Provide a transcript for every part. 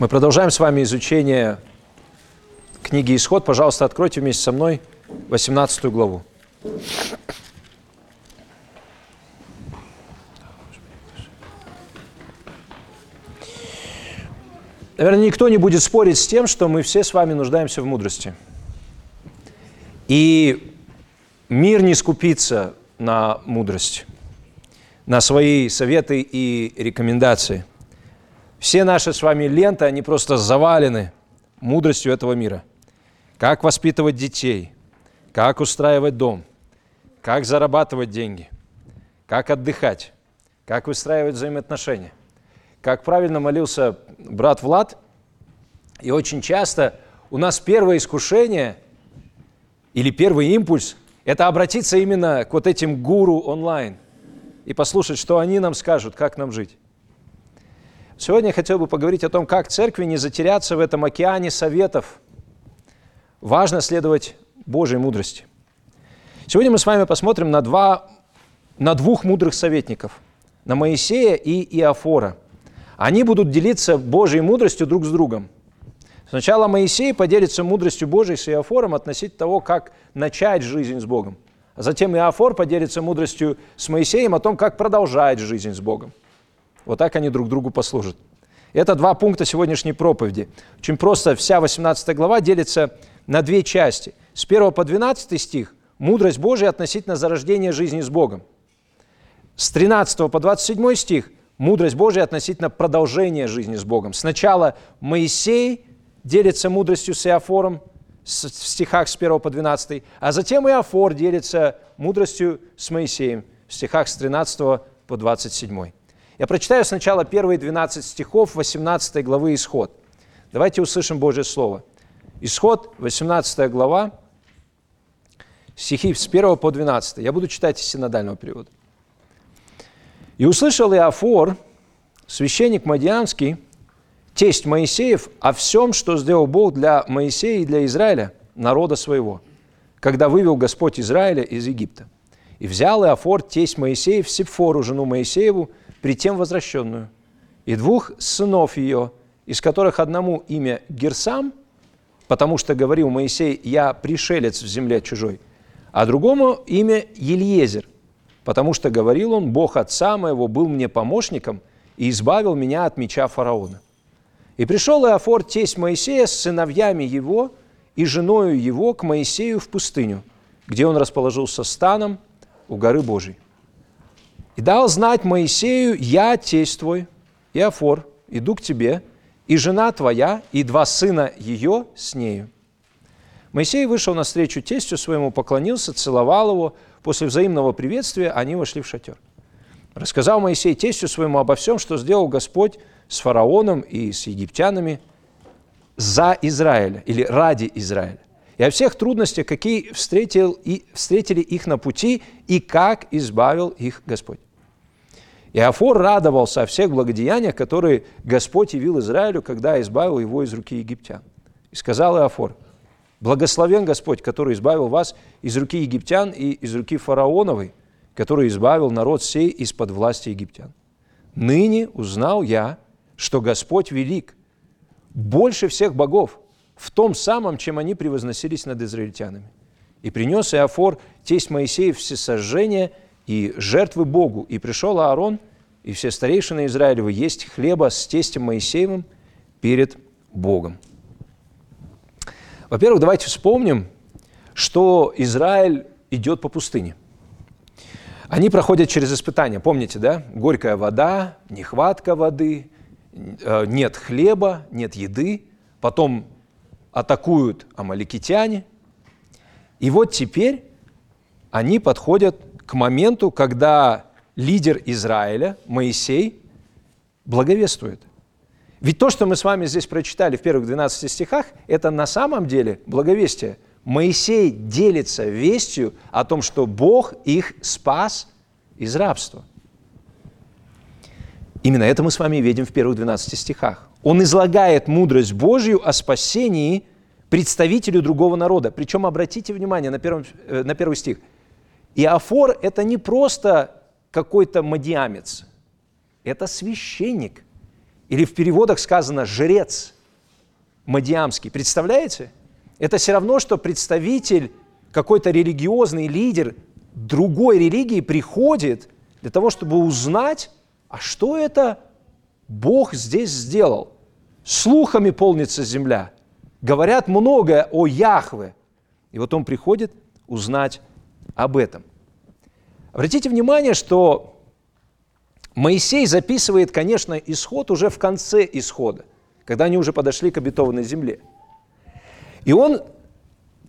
Мы продолжаем с вами изучение книги «Исход». Пожалуйста, откройте вместе со мной 18 главу. Наверное, никто не будет спорить с тем, что мы все с вами нуждаемся в мудрости. И мир не скупится на мудрость, на свои советы и рекомендации. Все наши с вами ленты, они просто завалены мудростью этого мира. Как воспитывать детей, как устраивать дом, как зарабатывать деньги, как отдыхать, как выстраивать взаимоотношения. Как правильно молился брат Влад, и очень часто у нас первое искушение или первый импульс – это обратиться именно к вот этим гуру онлайн и послушать, что они нам скажут, как нам жить. Сегодня я хотел бы поговорить о том, как церкви не затеряться в этом океане советов. Важно следовать Божьей мудрости. Сегодня мы с вами посмотрим на, два, на двух мудрых советников, на Моисея и Иофора. Они будут делиться Божьей мудростью друг с другом. Сначала Моисей поделится мудростью Божьей с Иофором относительно того, как начать жизнь с Богом. А затем Иофор поделится мудростью с Моисеем о том, как продолжать жизнь с Богом. Вот так они друг другу послужат. Это два пункта сегодняшней проповеди. Очень просто вся 18 глава делится на две части. С 1 по 12 стих – мудрость Божия относительно зарождения жизни с Богом. С 13 по 27 стих – мудрость Божия относительно продолжения жизни с Богом. Сначала Моисей делится мудростью с Иофором в стихах с 1 по 12, а затем Иофор делится мудростью с Моисеем в стихах с 13 по 27. Я прочитаю сначала первые 12 стихов 18 главы Исход. Давайте услышим Божье Слово. Исход, 18 глава, стихи с 1 по 12. Я буду читать из синодального перевода. «И услышал Иофор, священник Мадианский, тесть Моисеев, о всем, что сделал Бог для Моисея и для Израиля, народа своего, когда вывел Господь Израиля из Египта. И взял Иофор, тесть Моисеев, Сепфору, жену Моисееву, при тем возвращенную, и двух сынов ее, из которых одному имя Герсам, потому что говорил Моисей, я пришелец в земле чужой, а другому имя Ельезер, потому что говорил он, Бог отца моего был мне помощником и избавил меня от меча фараона. И пришел Иофор, тесть Моисея, с сыновьями его и женою его к Моисею в пустыню, где он расположился станом у горы Божией. И дал знать Моисею, я, тесть твой, Иофор, иду к тебе, и жена твоя, и два сына ее с нею. Моисей вышел навстречу тестю своему, поклонился, целовал его. После взаимного приветствия они вошли в шатер. Рассказал Моисей тестю своему обо всем, что сделал Господь с фараоном и с египтянами за Израиля или ради Израиля. И о всех трудностях, какие встретил и, встретили их на пути, и как избавил их Господь. Иофор радовался о всех благодеяниях, которые Господь явил Израилю, когда избавил его из руки египтян. И сказал Иофор, «Благословен Господь, который избавил вас из руки египтян и из руки фараоновой, который избавил народ сей из-под власти египтян. Ныне узнал я, что Господь велик, больше всех богов, в том самом, чем они превозносились над израильтянами. И принес Иофор тесть Моисеев всесожжение – и жертвы Богу. И пришел Аарон и все старейшины Израилевы есть хлеба с тестем Моисеевым перед Богом. Во-первых, давайте вспомним, что Израиль идет по пустыне. Они проходят через испытания, помните, да? Горькая вода, нехватка воды, э, нет хлеба, нет еды, потом атакуют амаликитяне. И вот теперь они подходят к моменту, когда лидер Израиля, Моисей, благовествует. Ведь то, что мы с вами здесь прочитали в первых 12 стихах, это на самом деле благовестие. Моисей делится вестью о том, что Бог их спас из рабства. Именно это мы с вами видим в первых 12 стихах. Он излагает мудрость Божью о спасении представителю другого народа. Причем обратите внимание на, первом, э, на первый стих – Иофор – это не просто какой-то мадиамец, это священник. Или в переводах сказано «жрец» мадиамский. Представляете? Это все равно, что представитель, какой-то религиозный лидер другой религии приходит для того, чтобы узнать, а что это Бог здесь сделал. Слухами полнится земля. Говорят многое о Яхве. И вот он приходит узнать об этом. Обратите внимание, что Моисей записывает, конечно, исход уже в конце исхода, когда они уже подошли к обетованной земле. И он,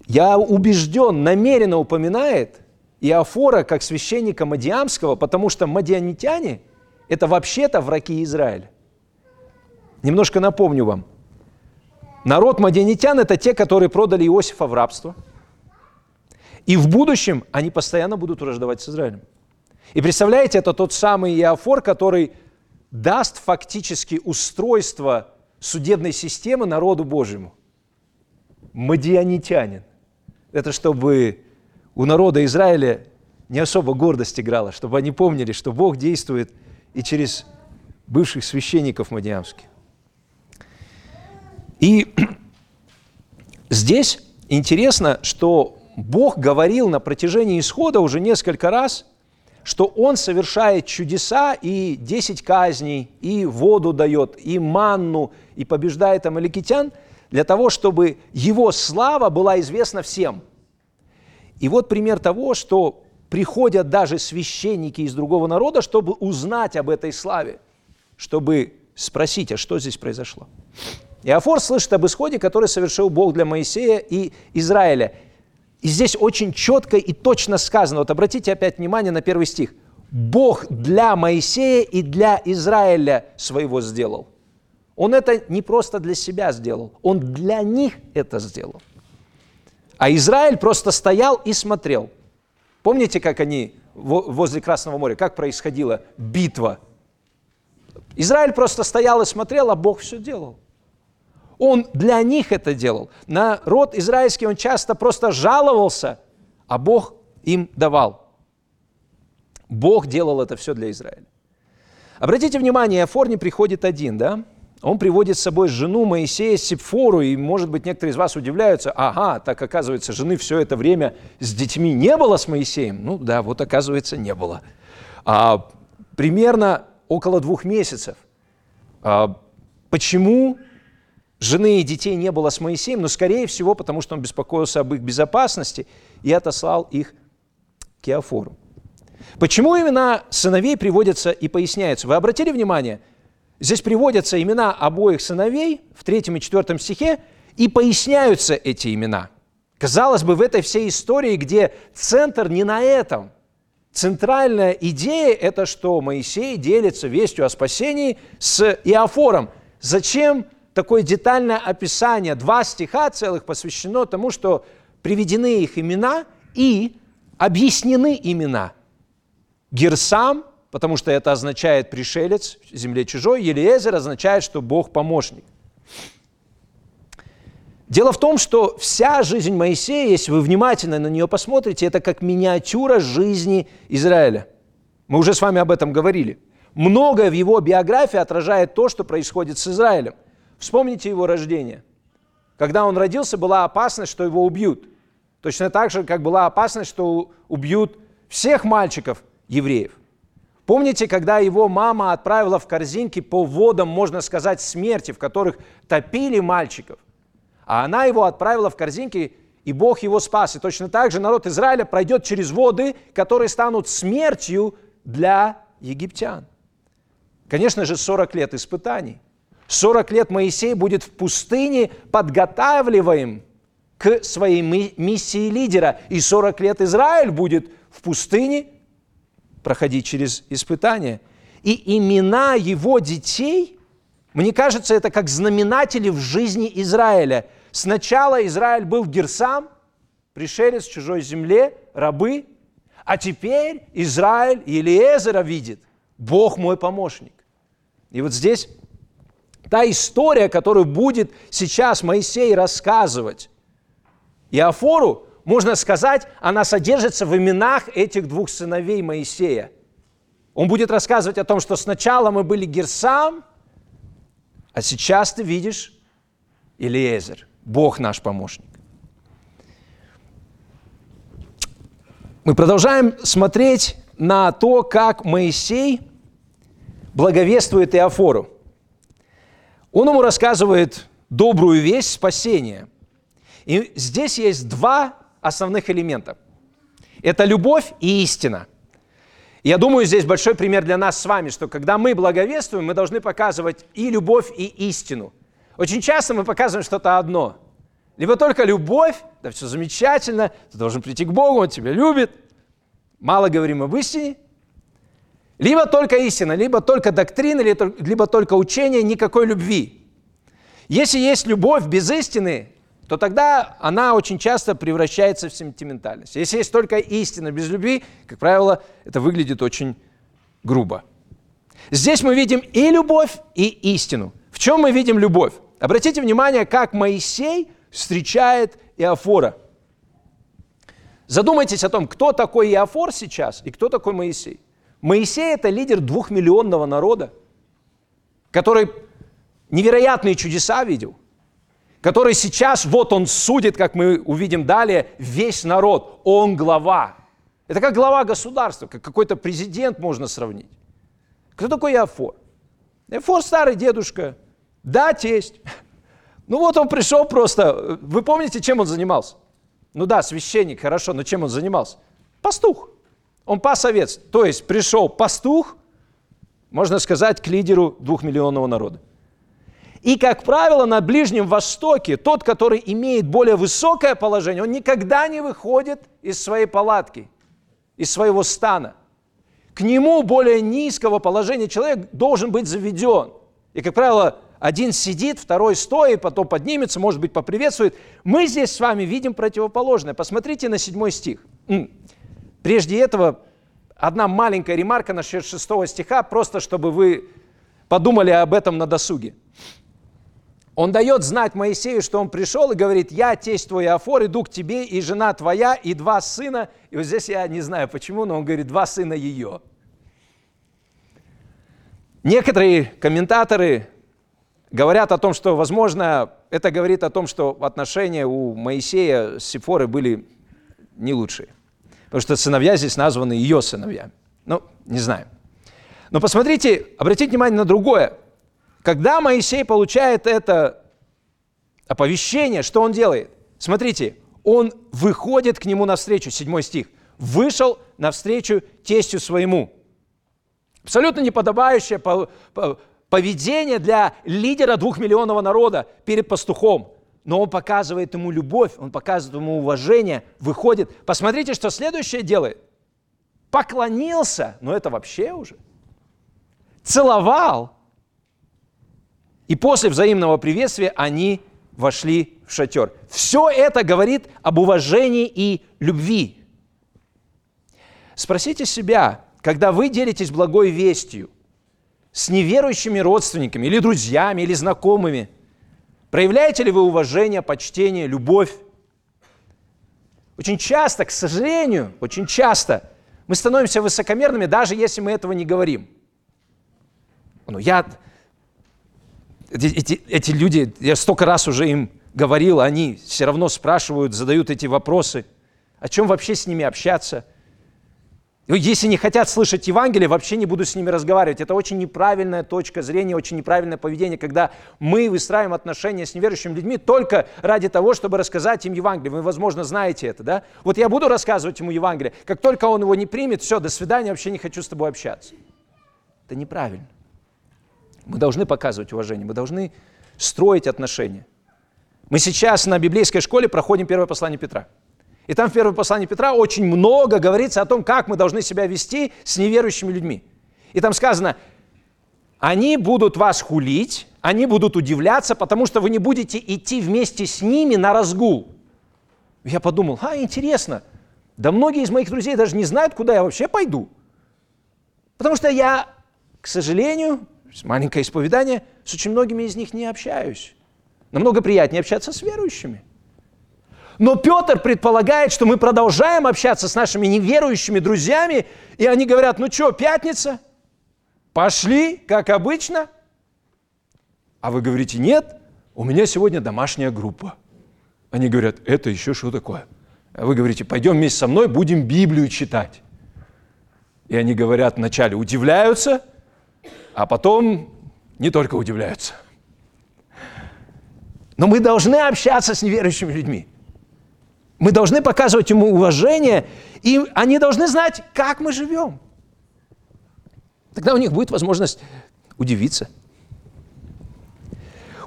я убежден, намеренно упоминает Иофора как священника Мадиамского, потому что мадианитяне – это вообще-то враги Израиля. Немножко напомню вам. Народ мадианитян – это те, которые продали Иосифа в рабство. И в будущем они постоянно будут враждовать с Израилем. И представляете, это тот самый Иофор, который даст фактически устройство судебной системы народу Божьему. Мадианитянин. Это чтобы у народа Израиля не особо гордость играла, чтобы они помнили, что Бог действует и через бывших священников мадиамских. И здесь интересно, что Бог говорил на протяжении исхода уже несколько раз, что Он совершает чудеса и 10 казней, и воду дает, и манну, и побеждает амаликитян, для того, чтобы Его слава была известна всем – и вот пример того, что приходят даже священники из другого народа, чтобы узнать об этой славе, чтобы спросить, а что здесь произошло. Иофор слышит об исходе, который совершил Бог для Моисея и Израиля. И здесь очень четко и точно сказано, вот обратите опять внимание на первый стих. Бог для Моисея и для Израиля своего сделал. Он это не просто для себя сделал, он для них это сделал. А Израиль просто стоял и смотрел. Помните, как они возле Красного моря, как происходила битва? Израиль просто стоял и смотрел, а Бог все делал. Он для них это делал. Народ израильский, он часто просто жаловался, а Бог им давал. Бог делал это все для Израиля. Обратите внимание, Афор не приходит один, да? Он приводит с собой жену Моисея Сепфору, и, может быть, некоторые из вас удивляются, ага, так оказывается, жены все это время с детьми не было с Моисеем? Ну да, вот оказывается, не было. А, примерно около двух месяцев. А, почему жены и детей не было с Моисеем? Ну, скорее всего, потому что он беспокоился об их безопасности и отослал их к Иофору. Почему имена сыновей приводятся и поясняются? Вы обратили внимание – Здесь приводятся имена обоих сыновей в третьем и четвертом стихе, и поясняются эти имена. Казалось бы, в этой всей истории, где центр не на этом. Центральная идея – это что Моисей делится вестью о спасении с Иофором. Зачем такое детальное описание? Два стиха целых посвящено тому, что приведены их имена и объяснены имена. Герсам потому что это означает пришелец земле чужой. Елиезер означает, что Бог помощник. Дело в том, что вся жизнь Моисея, если вы внимательно на нее посмотрите, это как миниатюра жизни Израиля. Мы уже с вами об этом говорили. Многое в его биографии отражает то, что происходит с Израилем. Вспомните его рождение. Когда он родился, была опасность, что его убьют. Точно так же, как была опасность, что убьют всех мальчиков евреев. Помните, когда его мама отправила в корзинки по водам, можно сказать, смерти, в которых топили мальчиков, а она его отправила в корзинки, и Бог его спас. И точно так же народ Израиля пройдет через воды, которые станут смертью для египтян. Конечно же, 40 лет испытаний. 40 лет Моисей будет в пустыне подготавливаем к своей миссии лидера. И 40 лет Израиль будет в пустыне проходить через испытания. И имена его детей, мне кажется, это как знаменатели в жизни Израиля. Сначала Израиль был Герсам, пришелец в чужой земле, рабы, а теперь Израиль Елиезера видит, Бог мой помощник. И вот здесь та история, которую будет сейчас Моисей рассказывать Иофору, можно сказать, она содержится в именах этих двух сыновей Моисея. Он будет рассказывать о том, что сначала мы были Герсам, А сейчас ты видишь Илиезер, Бог наш помощник. Мы продолжаем смотреть на то, как Моисей благовествует Иофору. Он ему рассказывает добрую весть спасения. И здесь есть два основных элемента. Это любовь и истина. Я думаю, здесь большой пример для нас с вами, что когда мы благовествуем, мы должны показывать и любовь, и истину. Очень часто мы показываем что-то одно. Либо только любовь, да все замечательно, ты должен прийти к Богу, Он тебя любит. Мало говорим об истине. Либо только истина, либо только доктрина, либо только учение, никакой любви. Если есть любовь без истины, то тогда она очень часто превращается в сентиментальность. Если есть только истина без любви, как правило, это выглядит очень грубо. Здесь мы видим и любовь, и истину. В чем мы видим любовь? Обратите внимание, как Моисей встречает Иофора. Задумайтесь о том, кто такой Иофор сейчас и кто такой Моисей. Моисей – это лидер двухмиллионного народа, который невероятные чудеса видел, который сейчас, вот он судит, как мы увидим далее, весь народ. Он глава. Это как глава государства, как какой-то президент можно сравнить. Кто такой Иофор? Иофор старый дедушка, да, тесть. Ну вот он пришел просто, вы помните, чем он занимался? Ну да, священник, хорошо, но чем он занимался? Пастух. Он пас овец. То есть пришел пастух, можно сказать, к лидеру двухмиллионного народа. И, как правило, на Ближнем Востоке тот, который имеет более высокое положение, он никогда не выходит из своей палатки, из своего стана. К нему более низкого положения человек должен быть заведен. И, как правило, один сидит, второй стоит, потом поднимется, может быть, поприветствует. Мы здесь с вами видим противоположное. Посмотрите на седьмой стих. Прежде этого, одна маленькая ремарка насчет шестого стиха, просто чтобы вы подумали об этом на досуге. Он дает знать Моисею, что он пришел и говорит, я, тесть твой Афор, иду к тебе, и жена твоя, и два сына. И вот здесь я не знаю почему, но он говорит, два сына ее. Некоторые комментаторы говорят о том, что, возможно, это говорит о том, что отношения у Моисея с Сифорой были не лучшие. Потому что сыновья здесь названы ее сыновьями. Ну, не знаю. Но посмотрите, обратите внимание на другое. Когда Моисей получает это оповещение, что он делает? Смотрите, он выходит к нему навстречу, седьмой стих. Вышел навстречу тестю своему. Абсолютно неподобающее поведение для лидера двухмиллионного народа перед пастухом. Но он показывает ему любовь, он показывает ему уважение, выходит. Посмотрите, что следующее делает. Поклонился, но это вообще уже. Целовал, и после взаимного приветствия они вошли в шатер. Все это говорит об уважении и любви. Спросите себя, когда вы делитесь благой вестью с неверующими родственниками или друзьями, или знакомыми, проявляете ли вы уважение, почтение, любовь? Очень часто, к сожалению, очень часто мы становимся высокомерными, даже если мы этого не говорим. Ну, я, эти, эти, эти люди, я столько раз уже им говорил, они все равно спрашивают, задают эти вопросы. О чем вообще с ними общаться? Если не хотят слышать Евангелие, вообще не буду с ними разговаривать. Это очень неправильная точка зрения, очень неправильное поведение, когда мы выстраиваем отношения с неверующими людьми только ради того, чтобы рассказать им Евангелие. Вы, возможно, знаете это, да? Вот я буду рассказывать ему Евангелие. Как только он его не примет, все, до свидания, вообще не хочу с тобой общаться. Это неправильно. Мы должны показывать уважение, мы должны строить отношения. Мы сейчас на библейской школе проходим первое послание Петра. И там в первом послании Петра очень много говорится о том, как мы должны себя вести с неверующими людьми. И там сказано, они будут вас хулить, они будут удивляться, потому что вы не будете идти вместе с ними на разгул. Я подумал, а, интересно, да многие из моих друзей даже не знают, куда я вообще пойду. Потому что я, к сожалению, маленькое исповедание, с очень многими из них не общаюсь. Намного приятнее общаться с верующими. Но Петр предполагает, что мы продолжаем общаться с нашими неверующими друзьями, и они говорят, ну что, пятница? Пошли, как обычно. А вы говорите, нет, у меня сегодня домашняя группа. Они говорят, это еще что такое? А вы говорите, пойдем вместе со мной, будем Библию читать. И они говорят вначале удивляются, а потом не только удивляются. Но мы должны общаться с неверующими людьми. Мы должны показывать ему уважение, и они должны знать, как мы живем. Тогда у них будет возможность удивиться.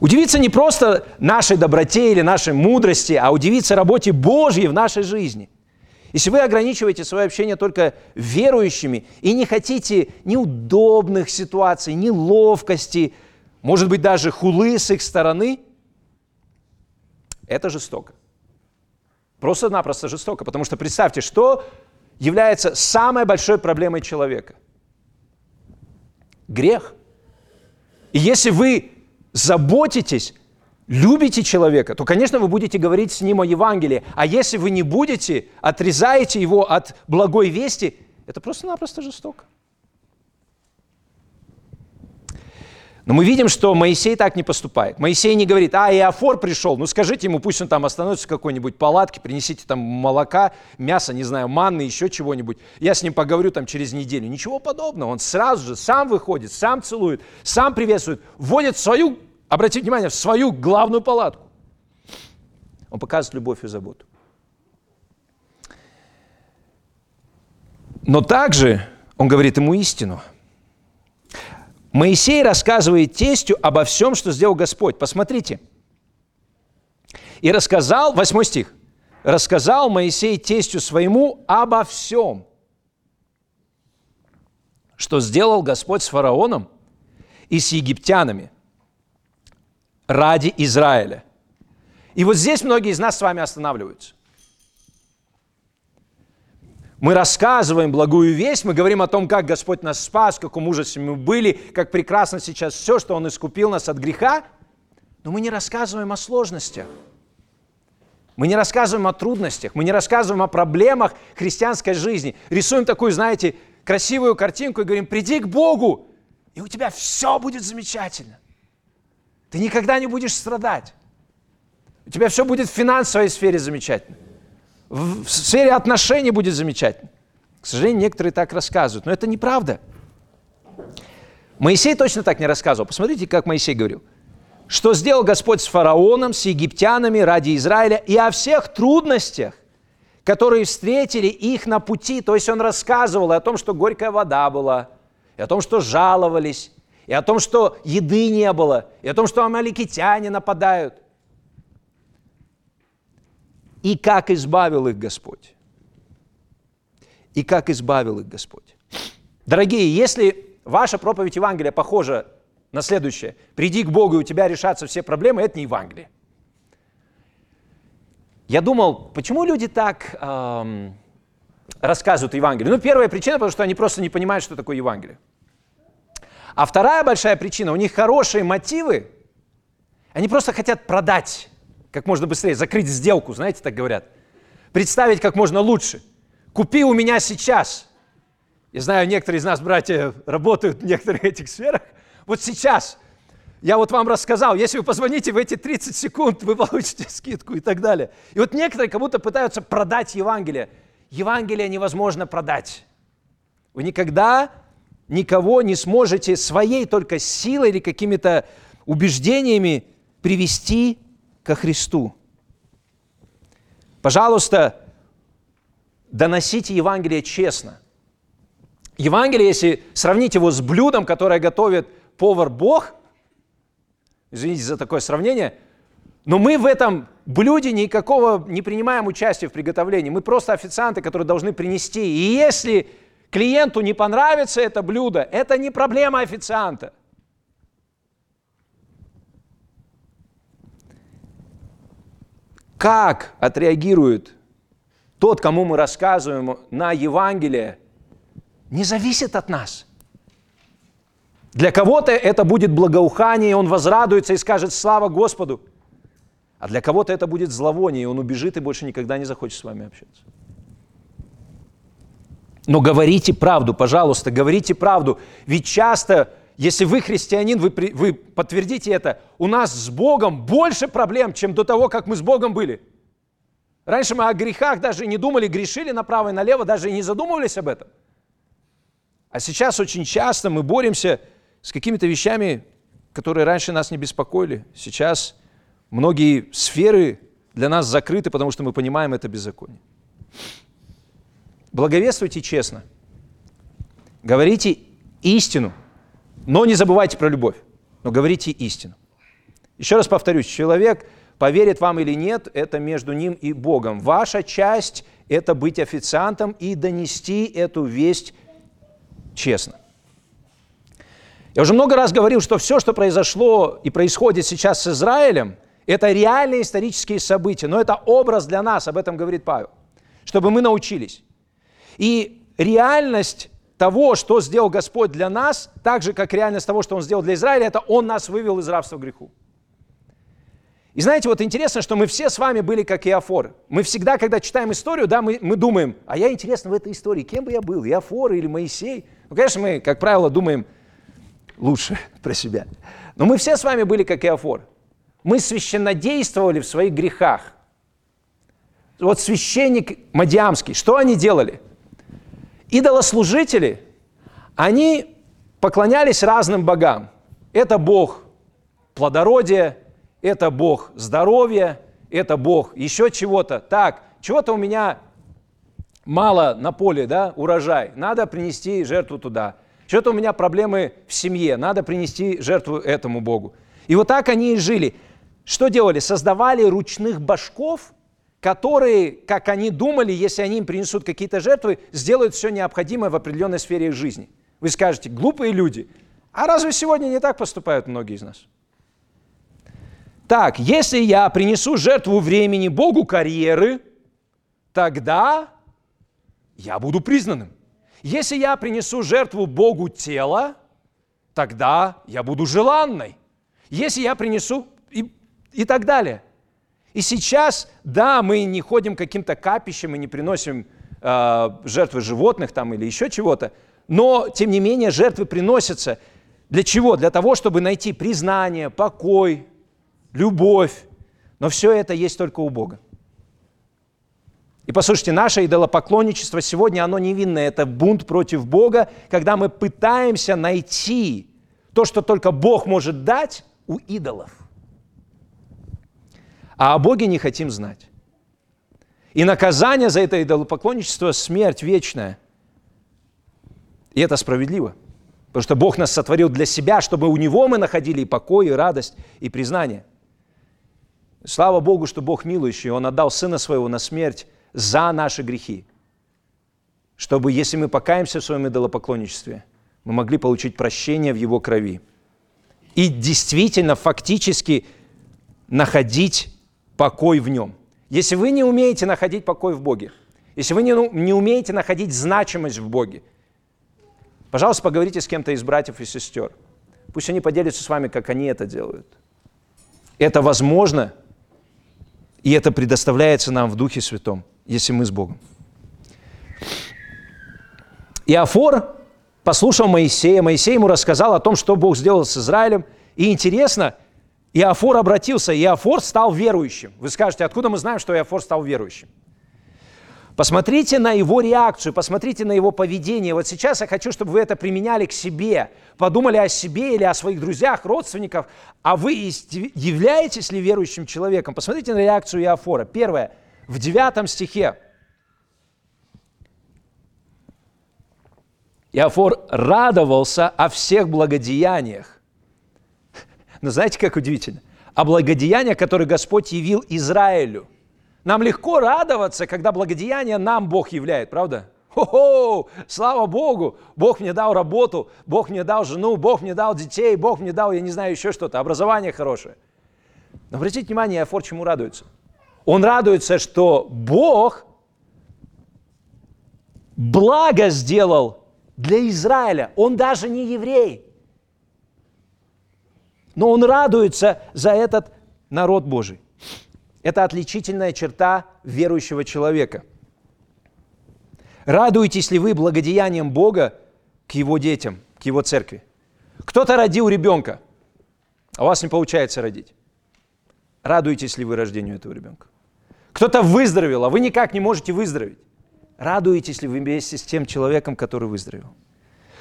Удивиться не просто нашей доброте или нашей мудрости, а удивиться работе Божьей в нашей жизни. Если вы ограничиваете свое общение только верующими и не хотите неудобных ситуаций, неловкости, может быть, даже хулы с их стороны, это жестоко. Просто-напросто жестоко. Потому что представьте, что является самой большой проблемой человека. Грех. И если вы заботитесь, любите человека, то, конечно, вы будете говорить с ним о Евангелии. А если вы не будете, отрезаете его от благой вести, это просто-напросто жестоко. Но мы видим, что Моисей так не поступает. Моисей не говорит, а, Иофор пришел, ну скажите ему, пусть он там остановится в какой-нибудь палатке, принесите там молока, мясо, не знаю, манны, еще чего-нибудь. Я с ним поговорю там через неделю. Ничего подобного. Он сразу же сам выходит, сам целует, сам приветствует, вводит свою, обратите внимание, в свою главную палатку. Он показывает любовь и заботу. Но также он говорит ему истину – Моисей рассказывает тестю обо всем, что сделал Господь. Посмотрите. И рассказал, восьмой стих, рассказал Моисей тестю своему обо всем, что сделал Господь с фараоном и с египтянами ради Израиля. И вот здесь многие из нас с вами останавливаются мы рассказываем благую весть, мы говорим о том, как Господь нас спас, в каком ужасе мы были, как прекрасно сейчас все, что Он искупил нас от греха, но мы не рассказываем о сложностях. Мы не рассказываем о трудностях, мы не рассказываем о проблемах христианской жизни. Рисуем такую, знаете, красивую картинку и говорим, приди к Богу, и у тебя все будет замечательно. Ты никогда не будешь страдать. У тебя все будет в финансовой сфере замечательно в сфере отношений будет замечательно. К сожалению, некоторые так рассказывают, но это неправда. Моисей точно так не рассказывал. Посмотрите, как Моисей говорил. Что сделал Господь с фараоном, с египтянами ради Израиля и о всех трудностях, которые встретили их на пути. То есть он рассказывал о том, что горькая вода была, и о том, что жаловались, и о том, что еды не было, и о том, что амаликитяне нападают и как избавил их Господь. И как избавил их Господь. Дорогие, если ваша проповедь Евангелия похожа на следующее, приди к Богу, и у тебя решатся все проблемы, это не Евангелие. Я думал, почему люди так эм, рассказывают Евангелие? Ну, первая причина, потому что они просто не понимают, что такое Евангелие. А вторая большая причина, у них хорошие мотивы, они просто хотят продать как можно быстрее, закрыть сделку, знаете, так говорят. Представить как можно лучше. Купи у меня сейчас. Я знаю, некоторые из нас, братья, работают в некоторых этих сферах. Вот сейчас я вот вам рассказал, если вы позвоните в эти 30 секунд, вы получите скидку и так далее. И вот некоторые как будто пытаются продать Евангелие. Евангелие невозможно продать. Вы никогда никого не сможете своей только силой или какими-то убеждениями привести ко Христу. Пожалуйста, доносите Евангелие честно. Евангелие, если сравнить его с блюдом, которое готовит повар Бог, извините за такое сравнение, но мы в этом блюде никакого не принимаем участия в приготовлении. Мы просто официанты, которые должны принести. И если клиенту не понравится это блюдо, это не проблема официанта – Как отреагирует тот, кому мы рассказываем на Евангелие, не зависит от нас. Для кого-то это будет благоухание, и он возрадуется и скажет «Слава Господу!» А для кого-то это будет зловоние, и он убежит и больше никогда не захочет с вами общаться. Но говорите правду, пожалуйста, говорите правду. Ведь часто если вы христианин, вы, вы подтвердите это, у нас с Богом больше проблем, чем до того, как мы с Богом были. Раньше мы о грехах даже не думали, грешили направо и налево, даже и не задумывались об этом. А сейчас очень часто мы боремся с какими-то вещами, которые раньше нас не беспокоили. Сейчас многие сферы для нас закрыты, потому что мы понимаем это беззаконие. Благовествуйте честно. Говорите истину, но не забывайте про любовь, но говорите истину. Еще раз повторюсь, человек поверит вам или нет, это между ним и Богом. Ваша часть – это быть официантом и донести эту весть честно. Я уже много раз говорил, что все, что произошло и происходит сейчас с Израилем, это реальные исторические события, но это образ для нас, об этом говорит Павел, чтобы мы научились. И реальность того, что сделал Господь для нас, так же, как реальность того, что Он сделал для Израиля, это Он нас вывел из рабства греху. И знаете, вот интересно, что мы все с вами были как Иофор. Мы всегда, когда читаем историю, да, мы, мы думаем, а я интересно в этой истории, кем бы я был, Иофор или Моисей? Ну, конечно, мы, как правило, думаем лучше про себя. Но мы все с вами были как Иофор. Мы священнодействовали в своих грехах. Вот священник Мадиамский, что они делали? Идолослужители, они поклонялись разным богам. Это бог плодородия, это Бог здоровья, это Бог еще чего-то. Так, чего-то у меня мало на поле, да, урожай, надо принести жертву туда. Что-то у меня проблемы в семье, надо принести жертву этому Богу. И вот так они и жили. Что делали? Создавали ручных башков, которые, как они думали, если они им принесут какие-то жертвы, сделают все необходимое в определенной сфере их жизни. Вы скажете, глупые люди. А разве сегодня не так поступают многие из нас? Так, если я принесу жертву времени Богу карьеры, тогда я буду признанным. Если я принесу жертву Богу тела, тогда я буду желанной. Если я принесу и, и так далее. И сейчас, да, мы не ходим каким-то капищам и не приносим э, жертвы животных там или еще чего-то, но, тем не менее, жертвы приносятся. Для чего? Для того, чтобы найти признание, покой, любовь. Но все это есть только у Бога. И послушайте, наше идолопоклонничество сегодня, оно невинное. Это бунт против Бога, когда мы пытаемся найти то, что только Бог может дать у идолов. А о Боге не хотим знать. И наказание за это идолопоклонничество – смерть вечная. И это справедливо. Потому что Бог нас сотворил для себя, чтобы у Него мы находили и покой, и радость, и признание – Слава Богу, что Бог милующий, Он отдал Сына Своего на смерть за наши грехи, чтобы, если мы покаемся в своем идолопоклонничестве, мы могли получить прощение в Его крови. И действительно, фактически находить покой в Нем. Если вы не умеете находить покой в Боге, если вы не, не умеете находить значимость в Боге, пожалуйста, поговорите с кем-то из братьев и сестер. Пусть они поделятся с вами, как они это делают. Это возможно – и это предоставляется нам в Духе Святом, если мы с Богом. Иофор послушал Моисея, Моисей ему рассказал о том, что Бог сделал с Израилем. И интересно, Иофор обратился, Иофор стал верующим. Вы скажете, откуда мы знаем, что Иофор стал верующим? Посмотрите на его реакцию, посмотрите на его поведение. Вот сейчас я хочу, чтобы вы это применяли к себе. Подумали о себе или о своих друзьях, родственниках. А вы являетесь ли верующим человеком? Посмотрите на реакцию Иофора. Первое. В девятом стихе. Иофор радовался о всех благодеяниях. Но знаете, как удивительно? О благодеяниях, которые Господь явил Израилю – нам легко радоваться, когда благодеяние нам Бог являет, правда? Хо-хо, слава Богу, Бог мне дал работу, Бог мне дал жену, Бог мне дал детей, Бог мне дал, я не знаю, еще что-то, образование хорошее. Но обратите внимание, Афор чему радуется? Он радуется, что Бог благо сделал для Израиля. Он даже не еврей. Но он радуется за этот народ Божий. Это отличительная черта верующего человека. Радуетесь ли вы благодеянием Бога к Его детям, к Его церкви? Кто-то родил ребенка, а у вас не получается родить. Радуетесь ли вы рождению этого ребенка? Кто-то выздоровел, а вы никак не можете выздороветь. Радуетесь ли вы вместе с тем человеком, который выздоровел?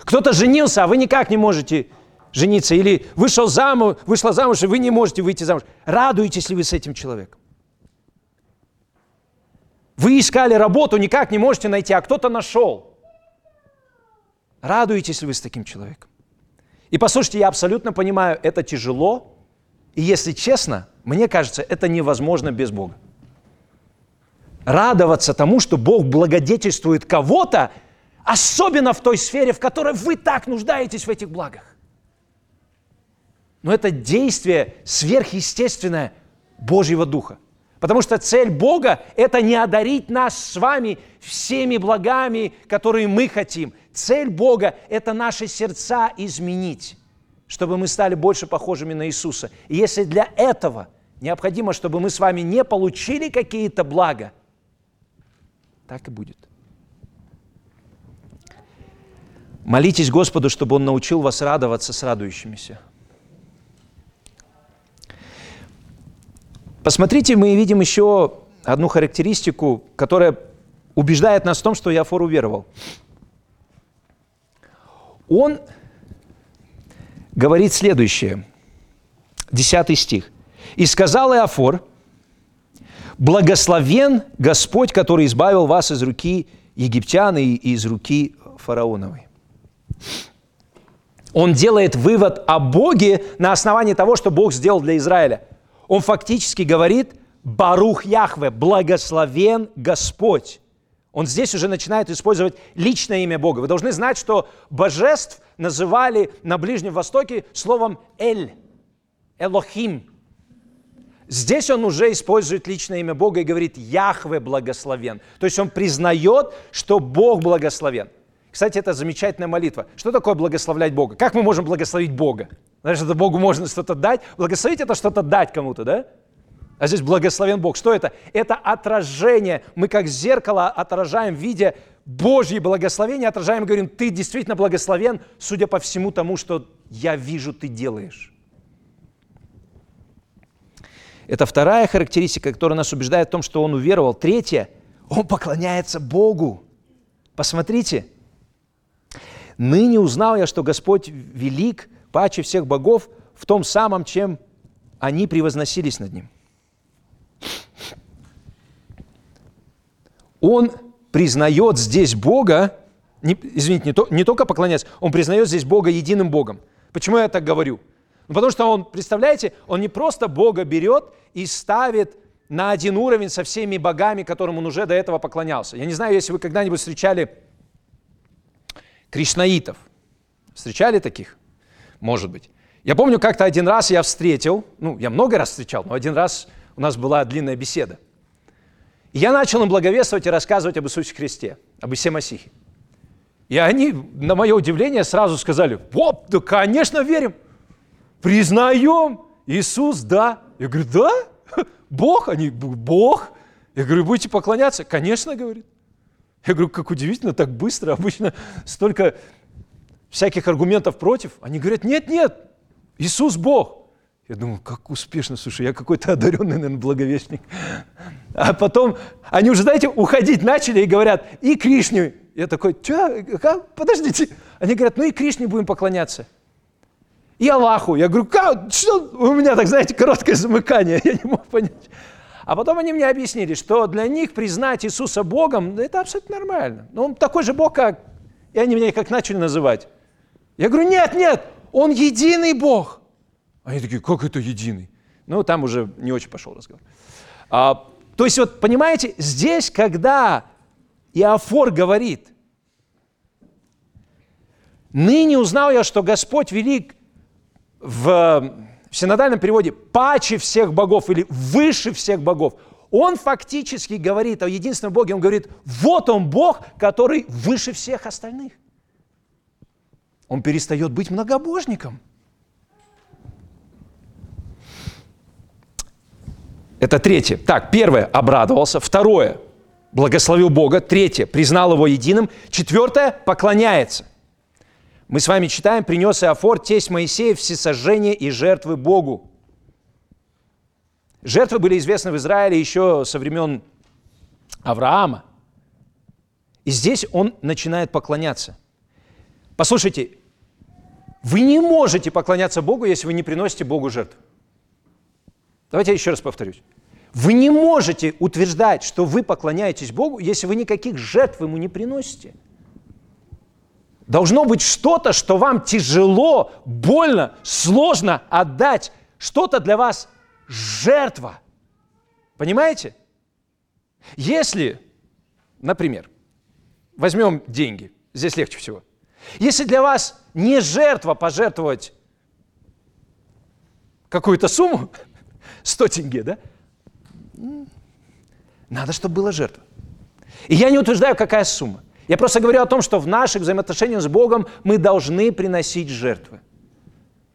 Кто-то женился, а вы никак не можете жениться. Или вышел замуж, вышла замуж, и вы не можете выйти замуж. Радуетесь ли вы с этим человеком? Вы искали работу, никак не можете найти, а кто-то нашел. Радуетесь ли вы с таким человеком? И послушайте, я абсолютно понимаю, это тяжело. И если честно, мне кажется, это невозможно без Бога. Радоваться тому, что Бог благодетельствует кого-то, особенно в той сфере, в которой вы так нуждаетесь в этих благах. Но это действие сверхъестественное Божьего Духа. Потому что цель Бога – это не одарить нас с вами всеми благами, которые мы хотим. Цель Бога – это наши сердца изменить, чтобы мы стали больше похожими на Иисуса. И если для этого необходимо, чтобы мы с вами не получили какие-то блага, так и будет. Молитесь Господу, чтобы Он научил вас радоваться с радующимися – Посмотрите, мы видим еще одну характеристику, которая убеждает нас в том, что Иофор уверовал. Он говорит следующее, 10 стих. «И сказал Иофор, благословен Господь, который избавил вас из руки египтян и из руки фараоновой». Он делает вывод о Боге на основании того, что Бог сделал для Израиля – он фактически говорит «Барух Яхве», «Благословен Господь». Он здесь уже начинает использовать личное имя Бога. Вы должны знать, что божеств называли на Ближнем Востоке словом «эль», «элохим». Здесь он уже использует личное имя Бога и говорит «Яхве благословен». То есть он признает, что Бог благословен. Кстати, это замечательная молитва. Что такое благословлять Бога? Как мы можем благословить Бога? Знаешь, это Богу можно что-то дать. Благословить это что-то дать кому-то, да? А здесь благословен Бог. Что это? Это отражение. Мы как зеркало отражаем в виде Божьей благословения, отражаем и говорим, ты действительно благословен, судя по всему тому, что я вижу, ты делаешь. Это вторая характеристика, которая нас убеждает в том, что он уверовал. Третья, он поклоняется Богу. Посмотрите, Ныне узнал я, что Господь велик, паче всех богов, в том самом, чем они превозносились над Ним. Он признает здесь Бога, не, извините, не, то, не только поклоняется, он признает здесь Бога единым Богом. Почему я так говорю? Ну, потому что он, представляете, он не просто Бога берет и ставит на один уровень со всеми богами, которым он уже до этого поклонялся. Я не знаю, если вы когда-нибудь встречали кришнаитов. Встречали таких? Может быть. Я помню, как-то один раз я встретил, ну, я много раз встречал, но один раз у нас была длинная беседа. И я начал им благовествовать и рассказывать об Иисусе Христе, об Исе Масихе. И они, на мое удивление, сразу сказали, вот, да, конечно, верим, признаем, Иисус, да. Я говорю, да? Бог? Они, Бог? Я говорю, будете поклоняться? Конечно, говорит. Я говорю, как удивительно, так быстро, обычно столько всяких аргументов против. Они говорят, нет, нет, Иисус Бог. Я думаю, как успешно, слушай, я какой-то одаренный, наверное, благовестник. А потом они уже, знаете, уходить начали и говорят, и Кришне. Я такой, что, как? подождите. Они говорят, ну и Кришне будем поклоняться. И Аллаху. Я говорю, как, что? У меня, так знаете, короткое замыкание, я не мог понять. А потом они мне объяснили, что для них признать Иисуса Богом – это абсолютно нормально. Но он такой же Бог, как… И они меня как начали называть. Я говорю, нет, нет, он единый Бог. Они такие, как это единый? Ну, там уже не очень пошел разговор. А, то есть, вот, понимаете, здесь, когда Иофор говорит, «Ныне узнал я, что Господь велик в в синодальном переводе «паче всех богов» или «выше всех богов». Он фактически говорит о единственном Боге, он говорит, вот он Бог, который выше всех остальных. Он перестает быть многобожником. Это третье. Так, первое – обрадовался. Второе – благословил Бога. Третье – признал его единым. Четвертое – поклоняется. Мы с вами читаем, принес Иофор, тесть Моисеев, всесожжение и жертвы Богу. Жертвы были известны в Израиле еще со времен Авраама. И здесь он начинает поклоняться. Послушайте, вы не можете поклоняться Богу, если вы не приносите Богу жертву. Давайте я еще раз повторюсь. Вы не можете утверждать, что вы поклоняетесь Богу, если вы никаких жертв Ему не приносите. Должно быть что-то, что вам тяжело, больно, сложно отдать. Что-то для вас жертва. Понимаете? Если, например, возьмем деньги, здесь легче всего. Если для вас не жертва пожертвовать какую-то сумму, 100 тенге, да? Надо, чтобы была жертва. И я не утверждаю, какая сумма. Я просто говорю о том, что в наших взаимоотношениях с Богом мы должны приносить жертвы.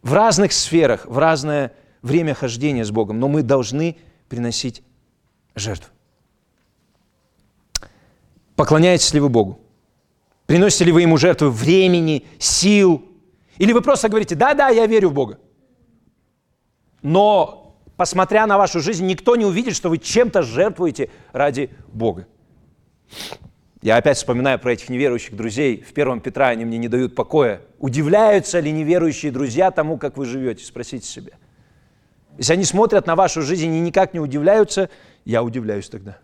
В разных сферах, в разное время хождения с Богом, но мы должны приносить жертвы. Поклоняетесь ли вы Богу? Приносите ли вы Ему жертвы времени, сил? Или вы просто говорите, да-да, я верю в Бога. Но, посмотря на вашу жизнь, никто не увидит, что вы чем-то жертвуете ради Бога. Я опять вспоминаю про этих неверующих друзей. В первом Петра они мне не дают покоя. Удивляются ли неверующие друзья тому, как вы живете? Спросите себя. Если они смотрят на вашу жизнь и никак не удивляются, я удивляюсь тогда.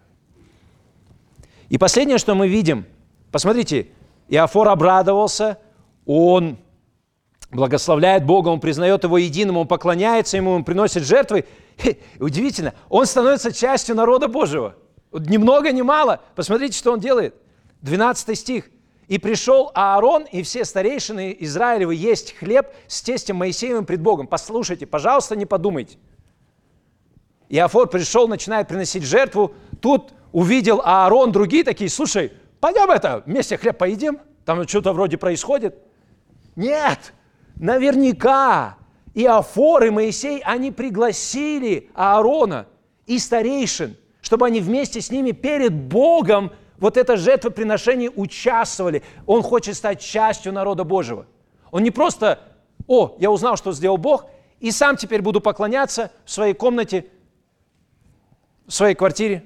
И последнее, что мы видим, посмотрите, Иофор обрадовался, он благословляет Бога, он признает Его единым, он поклоняется Ему, он приносит жертвы. Хе, удивительно, он становится частью народа Божьего. Ни много, ни мало. Посмотрите, что он делает. 12 стих. «И пришел Аарон и все старейшины Израилевы есть хлеб с тестем Моисеевым пред Богом». Послушайте, пожалуйста, не подумайте. Иофор пришел, начинает приносить жертву. Тут увидел Аарон, другие такие, слушай, пойдем это, вместе хлеб поедим, там что-то вроде происходит. Нет, наверняка Иофор и Моисей, они пригласили Аарона и старейшин, чтобы они вместе с ними перед Богом вот это жертвоприношение участвовали. Он хочет стать частью народа Божьего. Он не просто, о, я узнал, что сделал Бог, и сам теперь буду поклоняться в своей комнате, в своей квартире.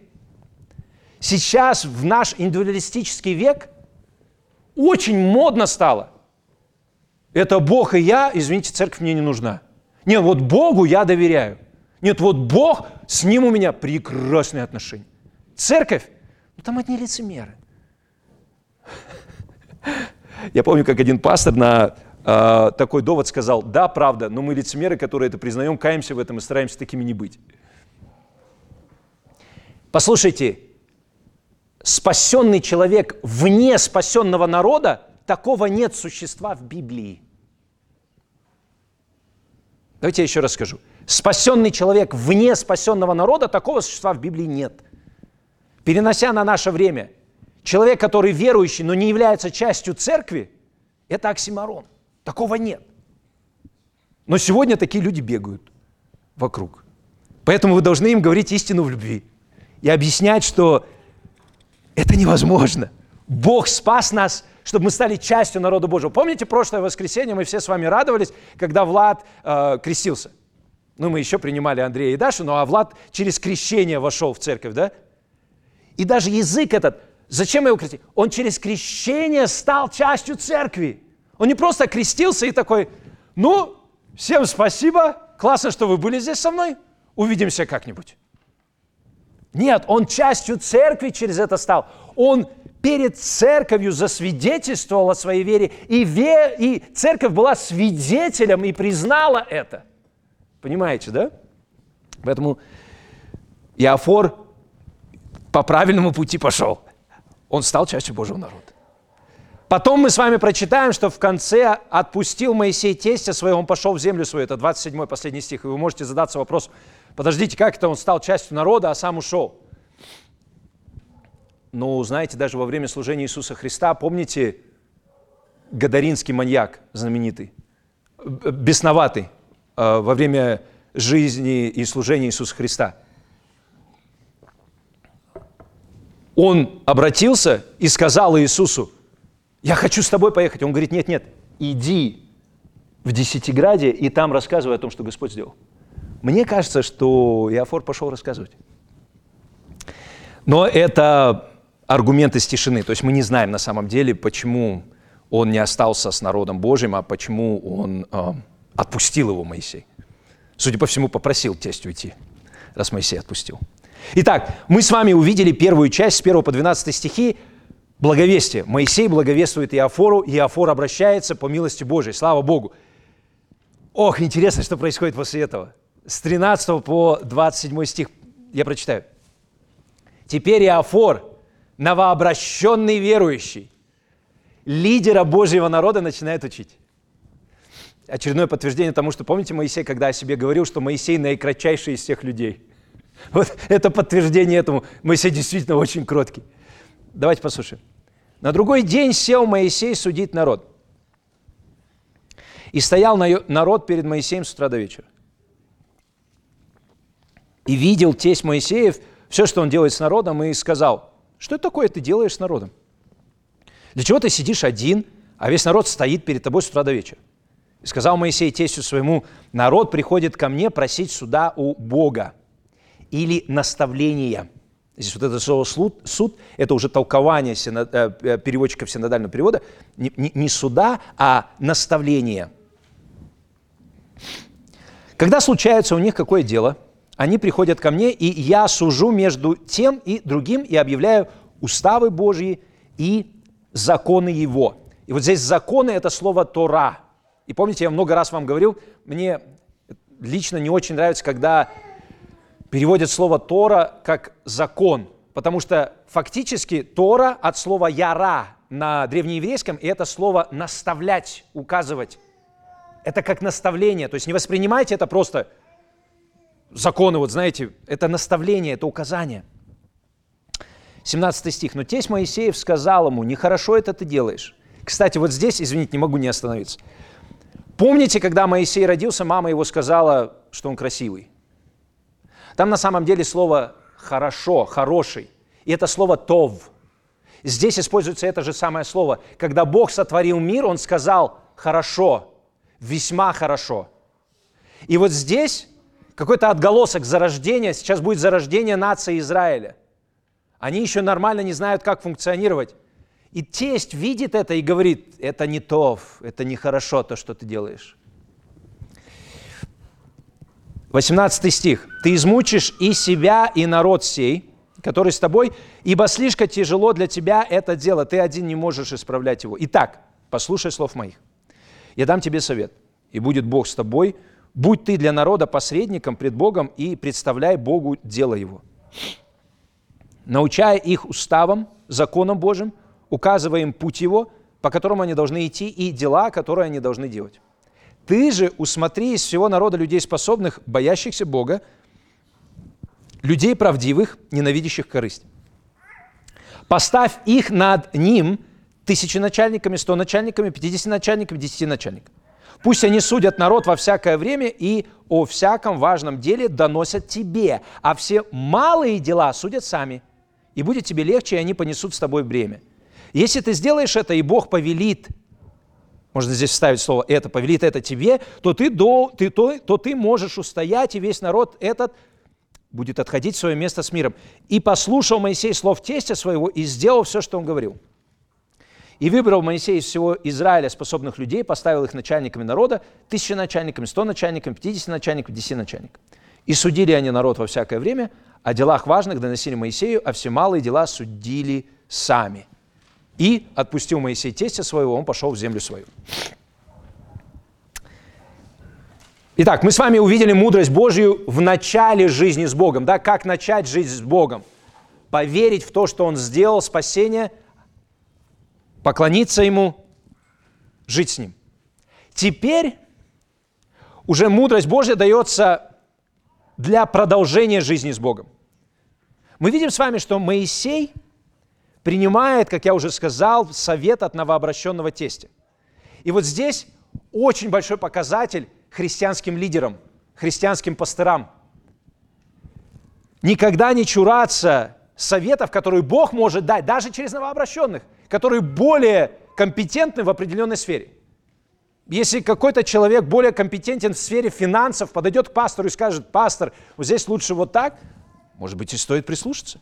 Сейчас в наш индивидуалистический век очень модно стало. Это Бог и я, извините, церковь мне не нужна. Нет, вот Богу я доверяю. Нет, вот Бог, с Ним у меня прекрасные отношения. Церковь, ну там одни лицемеры. Я помню, как один пастор на э, такой довод сказал, да, правда, но мы лицемеры, которые это признаем, каемся в этом и стараемся такими не быть. Послушайте, спасенный человек вне спасенного народа, такого нет существа в Библии. Давайте я еще раз скажу. Спасенный человек вне спасенного народа, такого существа в Библии нет. Перенося на наше время, человек, который верующий, но не является частью церкви, это оксиморон. Такого нет. Но сегодня такие люди бегают вокруг. Поэтому вы должны им говорить истину в любви и объяснять, что это невозможно. Бог спас нас, чтобы мы стали частью народа Божьего. Помните, прошлое воскресенье мы все с вами радовались, когда Влад э, крестился. Ну, мы еще принимали Андрея и Дашу, ну а Влад через крещение вошел в церковь, да? И даже язык этот, зачем его крестить? Он через крещение стал частью церкви. Он не просто крестился и такой, ну, всем спасибо, классно, что вы были здесь со мной, увидимся как-нибудь. Нет, он частью церкви через это стал. Он перед церковью засвидетельствовал о своей вере, и, ве, и церковь была свидетелем и признала это. Понимаете, да? Поэтому Иофор по правильному пути пошел. Он стал частью Божьего народа. Потом мы с вами прочитаем, что в конце отпустил Моисей тестя своего, он пошел в землю свою. Это 27 последний стих. И вы можете задаться вопросом, подождите, как это он стал частью народа, а сам ушел? Ну, знаете, даже во время служения Иисуса Христа, помните, Гадаринский маньяк знаменитый, бесноватый э, во время жизни и служения Иисуса Христа. Он обратился и сказал Иисусу, я хочу с тобой поехать. Он говорит, нет, нет, иди в Десятиграде и там рассказывай о том, что Господь сделал. Мне кажется, что Иофор пошел рассказывать. Но это аргументы из тишины. То есть мы не знаем на самом деле, почему он не остался с народом Божьим, а почему он э, отпустил его Моисей. Судя по всему, попросил тесть уйти, раз Моисей отпустил. Итак, мы с вами увидели первую часть с 1 по 12 стихи благовестие. Моисей благовествует Иофору, Иофор обращается по милости Божией. Слава Богу. Ох, интересно, что происходит после этого. С 13 по 27 стих я прочитаю. Теперь Иофор, новообращенный верующий, лидера Божьего народа начинает учить. Очередное подтверждение тому, что помните Моисей, когда о себе говорил, что Моисей наикратчайший из всех людей. Вот это подтверждение этому. Моисей действительно очень кроткий. Давайте послушаем. На другой день сел Моисей судить народ. И стоял народ перед Моисеем с утра до вечера. И видел тесть Моисеев все, что он делает с народом, и сказал, что это такое ты делаешь с народом? Для чего ты сидишь один, а весь народ стоит перед тобой с утра до вечера? И сказал Моисей тестю своему, народ приходит ко мне просить суда у Бога или наставления. Здесь вот это слово суд, суд это уже толкование э, э, переводчиков синодального перевода, не, не, не суда, а наставления. Когда случается у них какое дело, они приходят ко мне, и я сужу между тем и другим и объявляю уставы Божьи и законы Его. И вот здесь законы – это слово Тора. И помните, я много раз вам говорил, мне лично не очень нравится, когда переводят слово Тора как закон, потому что фактически Тора от слова яра на древнееврейском, и это слово наставлять, указывать. Это как наставление, то есть не воспринимайте это просто законы, вот знаете, это наставление, это указание – 17 стих. «Но тесть Моисеев сказал ему, нехорошо это ты делаешь». Кстати, вот здесь, извините, не могу не остановиться. Помните, когда Моисей родился, мама его сказала, что он красивый? Там на самом деле слово «хорошо», «хороший». И это слово «тов». Здесь используется это же самое слово. Когда Бог сотворил мир, Он сказал «хорошо», «весьма хорошо». И вот здесь какой-то отголосок зарождения, сейчас будет зарождение нации Израиля – они еще нормально не знают, как функционировать. И тесть видит это и говорит, это не то, это нехорошо то, что ты делаешь. 18 стих. «Ты измучишь и себя, и народ сей, который с тобой, ибо слишком тяжело для тебя это дело, ты один не можешь исправлять его. Итак, послушай слов моих. Я дам тебе совет, и будет Бог с тобой. Будь ты для народа посредником пред Богом и представляй Богу дело его научая их уставам, законам Божьим, указывая им путь Его, по которому они должны идти, и дела, которые они должны делать. Ты же усмотри из всего народа людей способных, боящихся Бога, людей правдивых, ненавидящих корысть. Поставь их над ним тысяченачальниками, сто начальниками, пятидесяти начальниками, десяти начальниками. Пусть они судят народ во всякое время и о всяком важном деле доносят тебе, а все малые дела судят сами – и будет тебе легче, и они понесут с тобой бремя. Если ты сделаешь это, и Бог повелит, можно здесь вставить слово «это», повелит это тебе, то ты, до, ты, то, то ты можешь устоять, и весь народ этот будет отходить в свое место с миром. И послушал Моисей слов тестя своего и сделал все, что он говорил. И выбрал Моисей из всего Израиля способных людей, поставил их начальниками народа, тысячи начальниками, сто начальниками, пятьдесят начальников, десяти начальников. И судили они народ во всякое время, о делах важных доносили Моисею, а все малые дела судили сами. И отпустил Моисей тестя своего, он пошел в землю свою. Итак, мы с вами увидели мудрость Божью в начале жизни с Богом. Да? Как начать жизнь с Богом? Поверить в то, что Он сделал, спасение, поклониться Ему, жить с Ним. Теперь уже мудрость Божья дается для продолжения жизни с Богом. Мы видим с вами, что Моисей принимает, как я уже сказал, совет от новообращенного тестя. И вот здесь очень большой показатель христианским лидерам, христианским пастырам. Никогда не чураться советов, которые Бог может дать, даже через новообращенных, которые более компетентны в определенной сфере. Если какой-то человек более компетентен в сфере финансов, подойдет к пастору и скажет, пастор, вот здесь лучше вот так, может быть, и стоит прислушаться.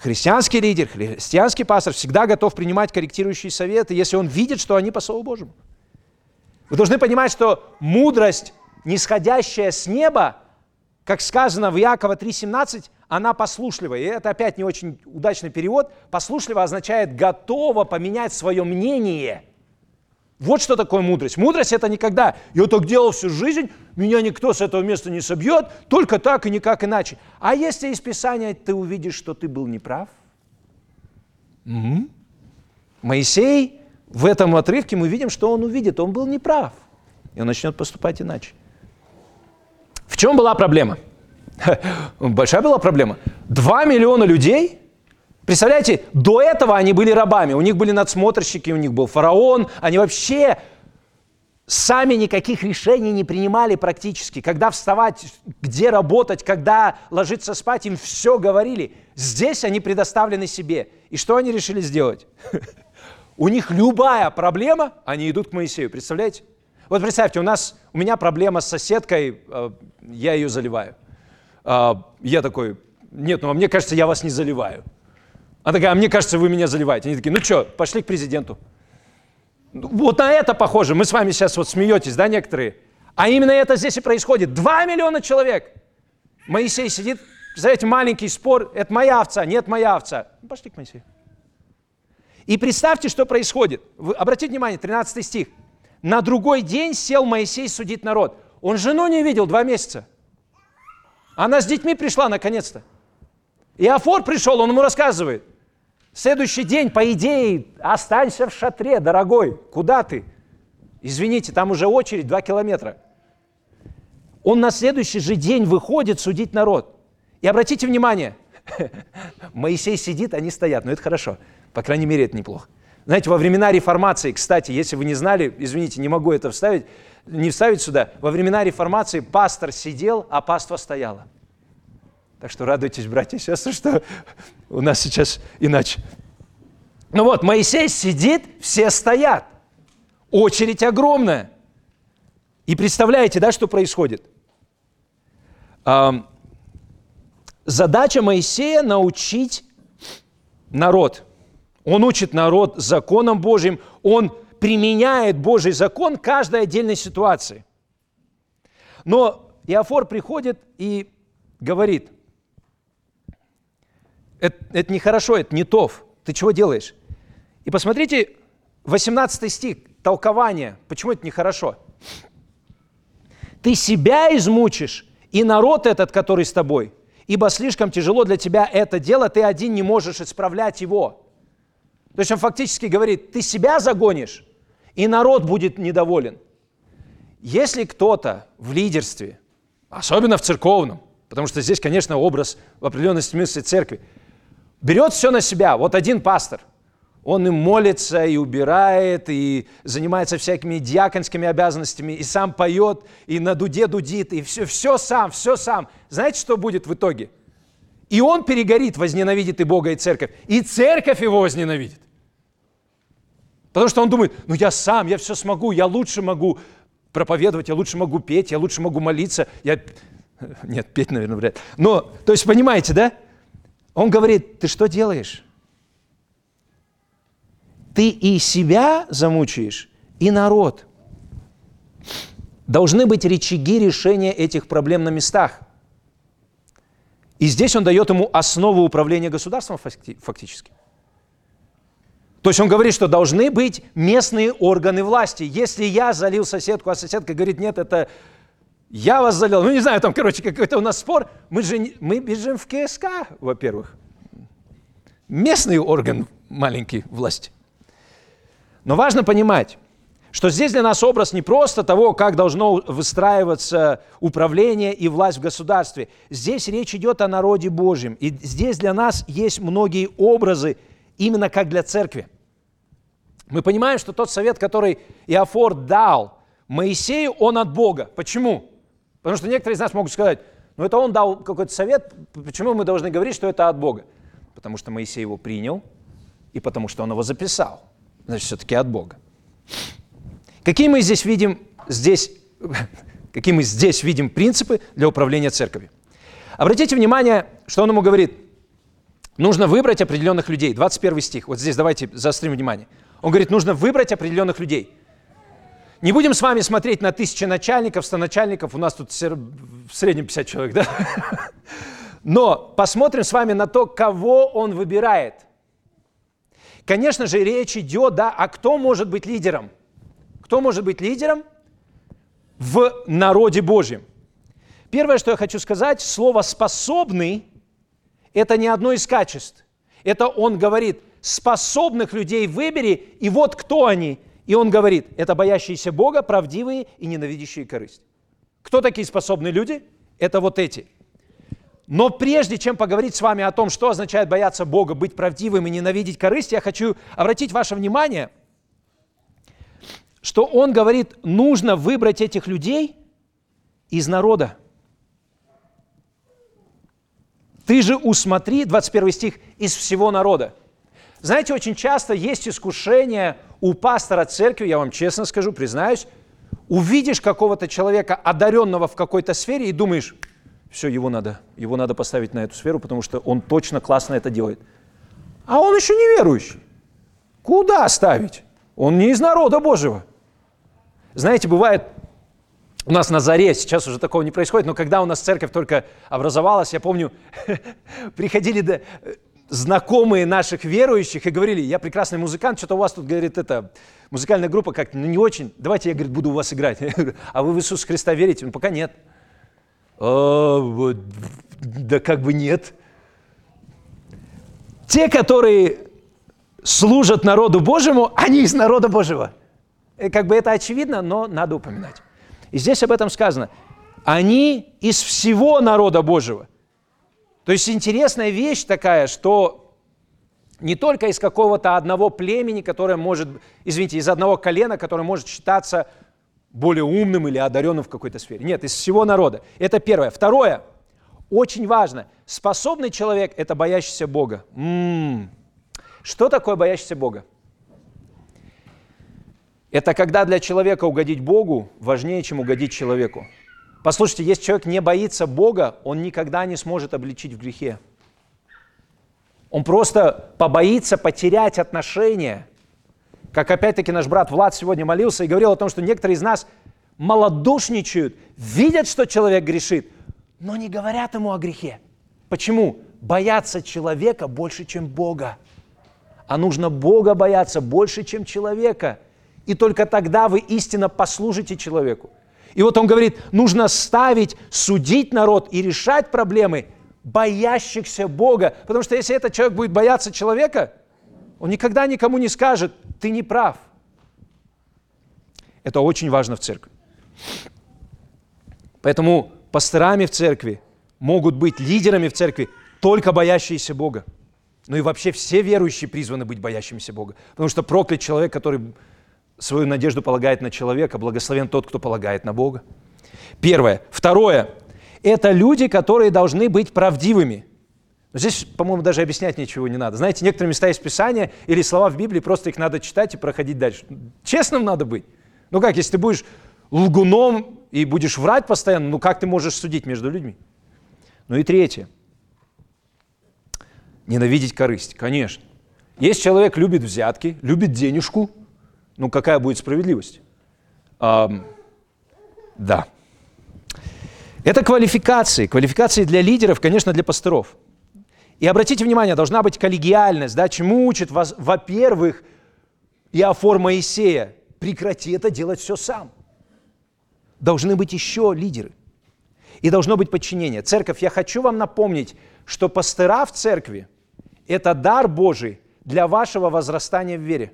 Христианский лидер, христианский пастор всегда готов принимать корректирующие советы, если он видит, что они по Слову Божьему. Вы должны понимать, что мудрость, нисходящая с неба, как сказано в Иакова 3,17, она послушливая. И это опять не очень удачный перевод. Послушливо означает готова поменять свое мнение – вот что такое мудрость. Мудрость это никогда. Я так делал всю жизнь, меня никто с этого места не собьет, только так и никак иначе. А если из Писания ты увидишь, что ты был неправ? Угу. Моисей в этом отрывке мы видим, что он увидит, он был неправ. И он начнет поступать иначе. В чем была проблема? Большая была проблема. Два миллиона людей Представляете, до этого они были рабами, у них были надсмотрщики, у них был фараон, они вообще сами никаких решений не принимали практически. Когда вставать, где работать, когда ложиться спать, им все говорили. Здесь они предоставлены себе. И что они решили сделать? У них любая проблема, они идут к Моисею, представляете? Вот представьте, у нас, у меня проблема с соседкой, э, я ее заливаю. А, я такой, нет, ну а мне кажется, я вас не заливаю. Она такая, а мне кажется, вы меня заливаете. Они такие, ну что, пошли к президенту. Ну, вот на это похоже. Мы с вами сейчас вот смеетесь, да, некоторые? А именно это здесь и происходит. Два миллиона человек. Моисей сидит, представляете, маленький спор, это моя овца, нет моя овца. Ну, пошли к Моисею. И представьте, что происходит. Вы, обратите внимание, 13 стих. На другой день сел Моисей судить народ. Он жену не видел два месяца. Она с детьми пришла наконец-то. И Афор пришел, он ему рассказывает. Следующий день, по идее, останься в шатре, дорогой. Куда ты? Извините, там уже очередь 2 километра. Он на следующий же день выходит судить народ. И обратите внимание, Моисей сидит, они стоят. Но это хорошо. По крайней мере, это неплохо. Знаете, во времена реформации, кстати, если вы не знали, извините, не могу это вставить, не вставить сюда, во времена реформации пастор сидел, а паства стояла. Так что радуйтесь, братья и сестры, что у нас сейчас иначе. Ну вот, Моисей сидит, все стоят. Очередь огромная. И представляете, да, что происходит? задача Моисея научить народ. Он учит народ законом Божьим, он применяет Божий закон каждой отдельной ситуации. Но Иофор приходит и говорит – это, это нехорошо, это не тов. Ты чего делаешь? И посмотрите, 18 стих, толкование. Почему это нехорошо? Ты себя измучишь, и народ этот, который с тобой, ибо слишком тяжело для тебя это дело, ты один не можешь исправлять его. То есть он фактически говорит, ты себя загонишь, и народ будет недоволен. Если кто-то в лидерстве, особенно в церковном, потому что здесь, конечно, образ в определенном смысле церкви – берет все на себя. Вот один пастор, он и молится, и убирает, и занимается всякими диаконскими обязанностями, и сам поет, и на дуде дудит, и все, все сам, все сам. Знаете, что будет в итоге? И он перегорит, возненавидит и Бога, и церковь. И церковь его возненавидит. Потому что он думает, ну я сам, я все смогу, я лучше могу проповедовать, я лучше могу петь, я лучше могу молиться. Я... Нет, петь, наверное, вряд ли. Но, то есть, понимаете, да? Он говорит, ты что делаешь? Ты и себя замучаешь, и народ. Должны быть рычаги решения этих проблем на местах. И здесь он дает ему основу управления государством фактически. То есть он говорит, что должны быть местные органы власти. Если я залил соседку, а соседка говорит, нет, это я вас залил. Ну, не знаю, там, короче, какой-то у нас спор. Мы же мы бежим в КСК, во-первых. Местный орган маленький власти. Но важно понимать, что здесь для нас образ не просто того, как должно выстраиваться управление и власть в государстве. Здесь речь идет о народе Божьем. И здесь для нас есть многие образы, именно как для церкви. Мы понимаем, что тот совет, который Иофор дал Моисею, он от Бога. Почему? Потому что некоторые из нас могут сказать, ну это он дал какой-то совет, почему мы должны говорить, что это от Бога? Потому что Моисей его принял, и потому что он его записал. Значит, все-таки от Бога. Какие мы здесь видим, здесь, какие мы здесь видим принципы для управления церковью? Обратите внимание, что он ему говорит. Нужно выбрать определенных людей. 21 стих. Вот здесь давайте заострим внимание. Он говорит, нужно выбрать определенных людей. Не будем с вами смотреть на тысячи начальников, стоначальников. У нас тут в среднем 50 человек, да? Но посмотрим с вами на то, кого он выбирает. Конечно же, речь идет, да, а кто может быть лидером? Кто может быть лидером в народе Божьем? Первое, что я хочу сказать, слово «способный» – это не одно из качеств. Это он говорит, способных людей выбери, и вот кто они. И он говорит, это боящиеся Бога, правдивые и ненавидящие корысть. Кто такие способные люди? Это вот эти – но прежде чем поговорить с вами о том, что означает бояться Бога, быть правдивым и ненавидеть корысть, я хочу обратить ваше внимание, что он говорит, нужно выбрать этих людей из народа. Ты же усмотри, 21 стих, из всего народа. Знаете, очень часто есть искушение у пастора церкви, я вам честно скажу, признаюсь, увидишь какого-то человека, одаренного в какой-то сфере, и думаешь, все, его надо, его надо поставить на эту сферу, потому что он точно классно это делает. А он еще не верующий. Куда ставить? Он не из народа Божьего. Знаете, бывает, у нас на заре, сейчас уже такого не происходит, но когда у нас церковь только образовалась, я помню, приходили знакомые наших верующих и говорили, я прекрасный музыкант, что-то у вас тут, говорит, это, музыкальная группа как-то ну, не очень, давайте я, говорит, буду у вас играть. а вы в Иисуса Христа верите? Ну, пока нет. А, да как бы нет. Те, которые служат народу Божьему, они из народа Божьего. Как бы это очевидно, но надо упоминать. И здесь об этом сказано. Они из всего народа Божьего. То есть интересная вещь такая, что не только из какого-то одного племени, которое может, извините, из одного колена, которое может считаться более умным или одаренным в какой-то сфере. Нет, из всего народа. Это первое. Второе, очень важно, способный человек – это боящийся Бога. М-м-м. Что такое боящийся Бога? Это когда для человека угодить Богу важнее, чем угодить человеку. Послушайте, если человек не боится Бога, он никогда не сможет обличить в грехе. Он просто побоится потерять отношения как опять-таки наш брат Влад сегодня молился и говорил о том, что некоторые из нас малодушничают, видят, что человек грешит, но не говорят ему о грехе. Почему? Боятся человека больше, чем Бога. А нужно Бога бояться больше, чем человека. И только тогда вы истинно послужите человеку. И вот он говорит, нужно ставить, судить народ и решать проблемы боящихся Бога. Потому что если этот человек будет бояться человека, он никогда никому не скажет, ты не прав. Это очень важно в церкви. Поэтому пасторами в церкви могут быть лидерами в церкви только боящиеся Бога. Ну и вообще все верующие призваны быть боящимися Бога. Потому что проклят человек, который свою надежду полагает на человека, благословен тот, кто полагает на Бога. Первое. Второе. Это люди, которые должны быть правдивыми. Но здесь, по-моему, даже объяснять ничего не надо. Знаете, некоторые места из Писания или слова в Библии, просто их надо читать и проходить дальше. Честным надо быть. Ну как, если ты будешь лгуном и будешь врать постоянно, ну как ты можешь судить между людьми? Ну и третье. Ненавидеть корысть, конечно. Если человек любит взятки, любит денежку, ну какая будет справедливость? Эм, да. Это квалификации. Квалификации для лидеров, конечно, для пасторов – и обратите внимание, должна быть коллегиальность. Да? Чему учит вас, во-первых, Иофор Моисея? Прекрати это делать все сам. Должны быть еще лидеры. И должно быть подчинение. Церковь, я хочу вам напомнить, что пастыра в церкви – это дар Божий для вашего возрастания в вере.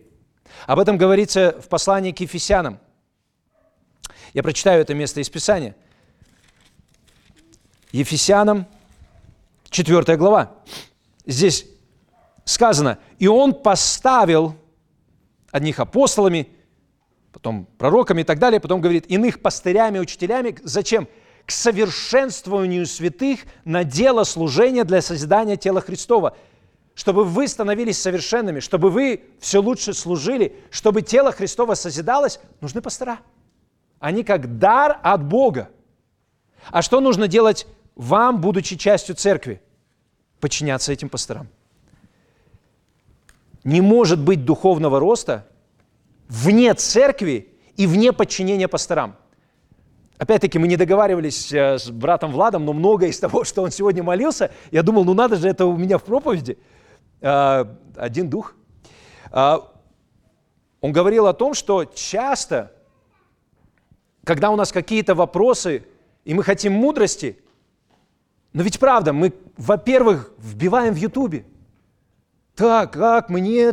Об этом говорится в послании к Ефесянам. Я прочитаю это место из Писания. Ефесянам, 4 глава. Здесь сказано, и он поставил одних апостолами, потом пророками и так далее, потом говорит, иных пастырями, учителями. Зачем? К совершенствованию святых на дело служения для созидания тела Христова. Чтобы вы становились совершенными, чтобы вы все лучше служили, чтобы тело Христово созидалось, нужны пастора. Они как дар от Бога. А что нужно делать вам, будучи частью церкви? Подчиняться этим пасторам. Не может быть духовного роста вне церкви и вне подчинения пасторам. Опять-таки, мы не договаривались э, с братом Владом, но многое из того, что он сегодня молился, я думал, ну надо же, это у меня в проповеди. А, один дух. А, он говорил о том, что часто, когда у нас какие-то вопросы, и мы хотим мудрости, но ведь правда, мы, во-первых, вбиваем в Ютубе. Так, как мне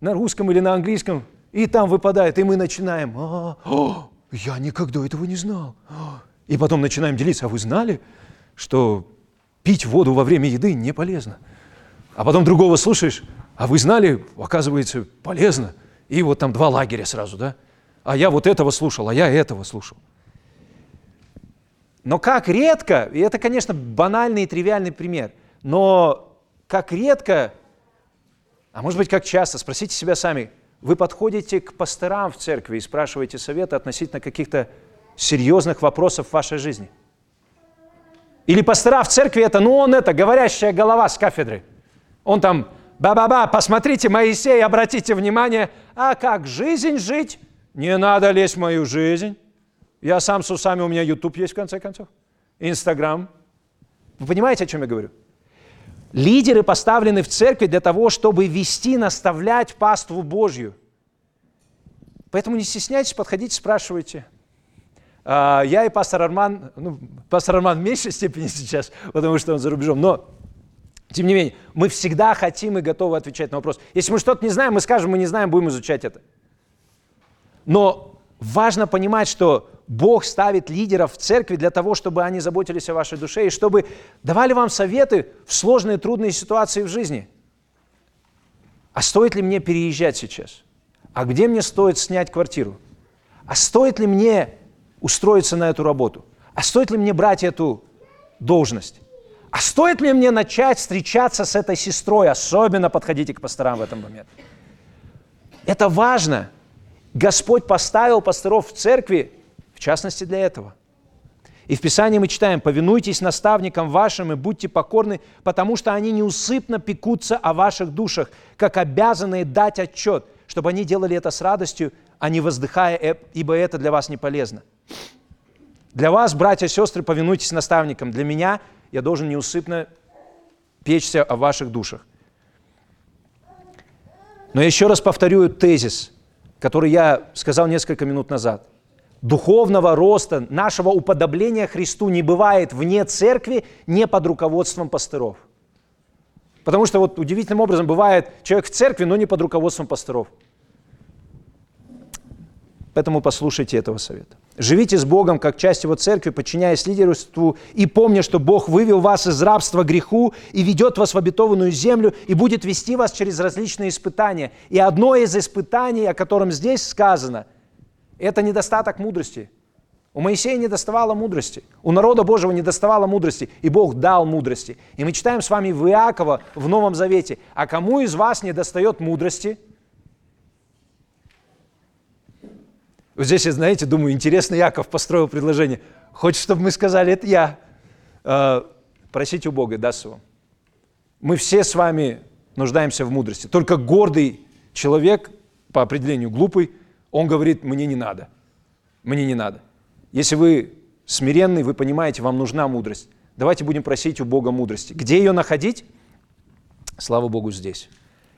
на русском или на английском, и там выпадает, и мы начинаем. А, о, я никогда этого не знал. И потом начинаем делиться. А вы знали, что пить воду во время еды не полезно? А потом другого слушаешь, а вы знали, оказывается, полезно. И вот там два лагеря сразу, да? А я вот этого слушал, а я этого слушал. Но как редко, и это, конечно, банальный и тривиальный пример, но как редко, а может быть, как часто, спросите себя сами, вы подходите к пасторам в церкви и спрашиваете совета относительно каких-то серьезных вопросов в вашей жизни. Или пастора в церкви это, ну он это, говорящая голова с кафедры. Он там, ба-ба-ба, посмотрите, Моисей, обратите внимание, а как жизнь жить? Не надо лезть в мою жизнь. Я сам с усами, у меня YouTube есть в конце концов. Инстаграм. Вы понимаете, о чем я говорю? Лидеры поставлены в церкви для того, чтобы вести, наставлять паству Божью. Поэтому не стесняйтесь, подходите, спрашивайте. А, я и пастор Арман, ну, пастор Арман в меньшей степени сейчас, потому что он за рубежом, но тем не менее, мы всегда хотим и готовы отвечать на вопрос. Если мы что-то не знаем, мы скажем, мы не знаем, будем изучать это. Но важно понимать, что Бог ставит лидеров в церкви для того, чтобы они заботились о вашей душе и чтобы давали вам советы в сложные, трудные ситуации в жизни. А стоит ли мне переезжать сейчас? А где мне стоит снять квартиру? А стоит ли мне устроиться на эту работу? А стоит ли мне брать эту должность? А стоит ли мне начать встречаться с этой сестрой? Особенно подходите к пасторам в этом момент. Это важно. Господь поставил пасторов в церкви частности для этого. И в Писании мы читаем, повинуйтесь наставникам вашим и будьте покорны, потому что они неусыпно пекутся о ваших душах, как обязанные дать отчет, чтобы они делали это с радостью, а не воздыхая, «Э, ибо это для вас не полезно. Для вас, братья и сестры, повинуйтесь наставникам. Для меня я должен неусыпно печься о ваших душах. Но я еще раз повторю тезис, который я сказал несколько минут назад духовного роста, нашего уподобления Христу не бывает вне церкви, не под руководством пастыров. Потому что вот удивительным образом бывает человек в церкви, но не под руководством пасторов. Поэтому послушайте этого совета. Живите с Богом как часть Его церкви, подчиняясь лидерству и помня, что Бог вывел вас из рабства греху и ведет вас в обетованную землю и будет вести вас через различные испытания. И одно из испытаний, о котором здесь сказано – это недостаток мудрости. У Моисея не доставало мудрости, у народа Божьего не доставало мудрости, и Бог дал мудрости. И мы читаем с вами в Иакова в Новом Завете, а кому из вас не достает мудрости? Вот здесь, знаете, думаю, интересно, Яков построил предложение. Хочет, чтобы мы сказали, это я. Э, просите у Бога, даст вам. Мы все с вами нуждаемся в мудрости. Только гордый человек, по определению глупый, он говорит, мне не надо. Мне не надо. Если вы смиренный, вы понимаете, вам нужна мудрость. Давайте будем просить у Бога мудрости. Где ее находить? Слава Богу, здесь.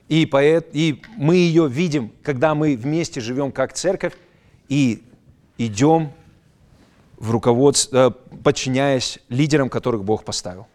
И, поэт, и мы ее видим, когда мы вместе живем как церковь и идем в руководство, э, подчиняясь лидерам, которых Бог поставил.